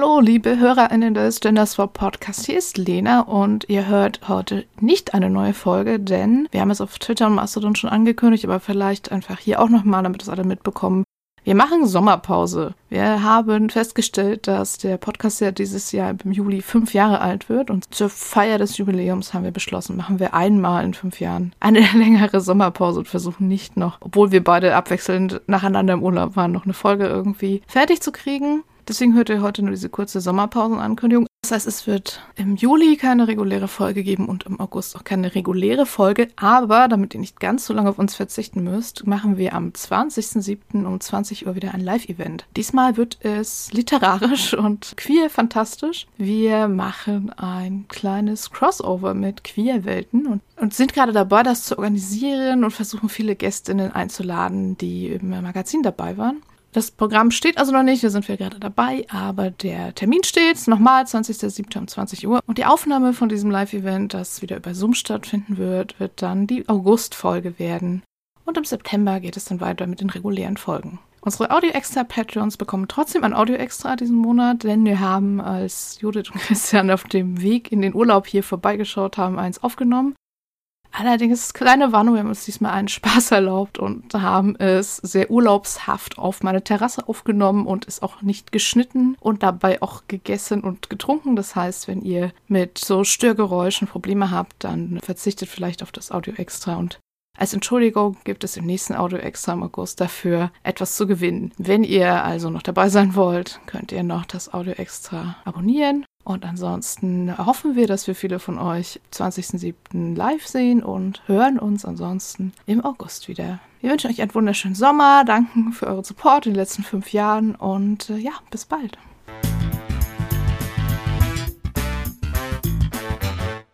Hallo, liebe HörerInnen des Genderswap Podcast. Hier ist Lena und ihr hört heute nicht eine neue Folge, denn wir haben es auf Twitter und Mastodon schon angekündigt, aber vielleicht einfach hier auch nochmal, damit es alle mitbekommen. Wir machen Sommerpause. Wir haben festgestellt, dass der Podcast ja dieses Jahr im Juli fünf Jahre alt wird und zur Feier des Jubiläums haben wir beschlossen, machen wir einmal in fünf Jahren eine längere Sommerpause und versuchen nicht noch, obwohl wir beide abwechselnd nacheinander im Urlaub waren, noch eine Folge irgendwie fertig zu kriegen. Deswegen hört ihr heute nur diese kurze Sommerpausenankündigung. Das heißt, es wird im Juli keine reguläre Folge geben und im August auch keine reguläre Folge. Aber damit ihr nicht ganz so lange auf uns verzichten müsst, machen wir am 20.07. um 20 Uhr wieder ein Live-Event. Diesmal wird es literarisch und queer fantastisch. Wir machen ein kleines Crossover mit Queer-Welten und, und sind gerade dabei, das zu organisieren und versuchen viele Gästinnen einzuladen, die im Magazin dabei waren. Das Programm steht also noch nicht, wir sind gerade dabei, aber der Termin steht, nochmal 20.07. um 20 Uhr. Und die Aufnahme von diesem Live-Event, das wieder über Zoom stattfinden wird, wird dann die August-Folge werden. Und im September geht es dann weiter mit den regulären Folgen. Unsere Audio-Extra-Patreons bekommen trotzdem ein Audio-Extra diesen Monat, denn wir haben, als Judith und Christian auf dem Weg in den Urlaub hier vorbeigeschaut haben, eins aufgenommen. Allerdings, kleine Warnung, wir haben uns diesmal einen Spaß erlaubt und haben es sehr urlaubshaft auf meine Terrasse aufgenommen und es auch nicht geschnitten und dabei auch gegessen und getrunken. Das heißt, wenn ihr mit so Störgeräuschen Probleme habt, dann verzichtet vielleicht auf das Audio extra und als Entschuldigung gibt es im nächsten Audio Extra im August dafür etwas zu gewinnen. Wenn ihr also noch dabei sein wollt, könnt ihr noch das Audio Extra abonnieren und ansonsten hoffen wir, dass wir viele von euch 20.07. live sehen und hören uns ansonsten im August wieder. Wir wünschen euch einen wunderschönen Sommer, danken für euren Support in den letzten fünf Jahren und äh, ja, bis bald.